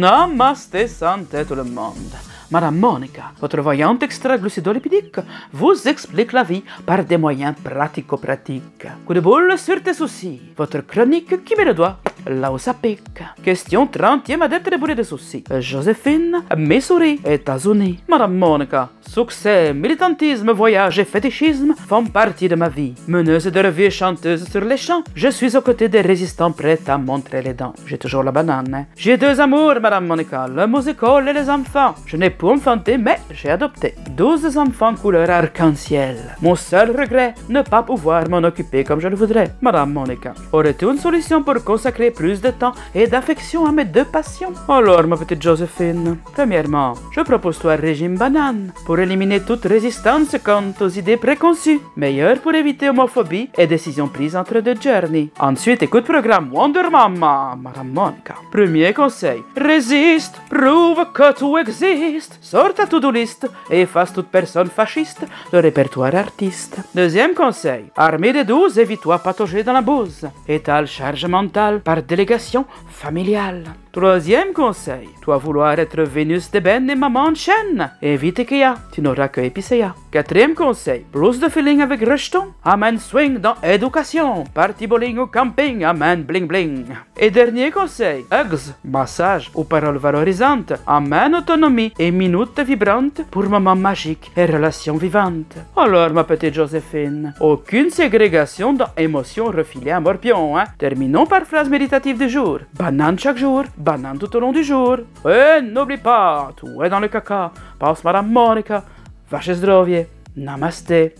Namasté santé tout le monde. Madame Monica, votre voyante extra-glucidolipidique vous explique la vie par des moyens pratico-pratiques. Coup de boule sur tes soucis. Votre chronique qui met le doigt là où ça pique. Question 30e à d'être déboulée de soucis. Joséphine, Missouri, États-Unis. Madame Monica, succès, militantisme, voyage et fétichisme font partie de ma vie. Meneuse de revue et chanteuse sur les champs, je suis aux côtés des résistants prêts à montrer les dents. J'ai toujours la banane. J'ai deux amours, Madame Monica, le musical et les enfants. Je n'ai pas enfanté, mais j'ai adopté 12 enfants couleur arc-en-ciel. Mon seul regret, ne pas pouvoir m'en occuper comme je le voudrais. Madame Monica, aurais-tu une solution pour consacrer plus de temps et d'affection à mes deux passions? Alors, ma petite Joséphine, premièrement, je propose toi un régime banane pour éliminer toute résistance quant aux idées préconçues. Meilleur pour éviter homophobie et décisions prises entre deux journeys. Ensuite, écoute programme Wonder Mama, Madame Monica. Premier conseil, résiste, prouve que tu existes. Sors ta to-do list et efface toute personne fasciste le répertoire artiste. Deuxième conseil, armé des douze, évite-toi patauger dans la bouse. Étale charge mentale par délégation familiale. Troisième conseil, toi vouloir être Vénus d'ébène et maman en chaîne. Évite Ikea, tu n'auras que Épicéa. Quatrième conseil, plus de feeling avec rejeton. Amen swing dans éducation. Party bowling ou camping, amen bling bling. Et dernier conseil, hugs, massage ou paroles valorisantes. Amen autonomie et minutes vibrantes pour maman magique et relations vivantes. Alors ma petite Joséphine, aucune ségrégation dans émotions refilées à morpion, hein. Terminons par phrase méditative du jour. Banane chaque jour, banane tout au long du jour. Et n'oublie pas, tu es dans le caca. Passe Madame Monica. Vache zdrowie. Namasté.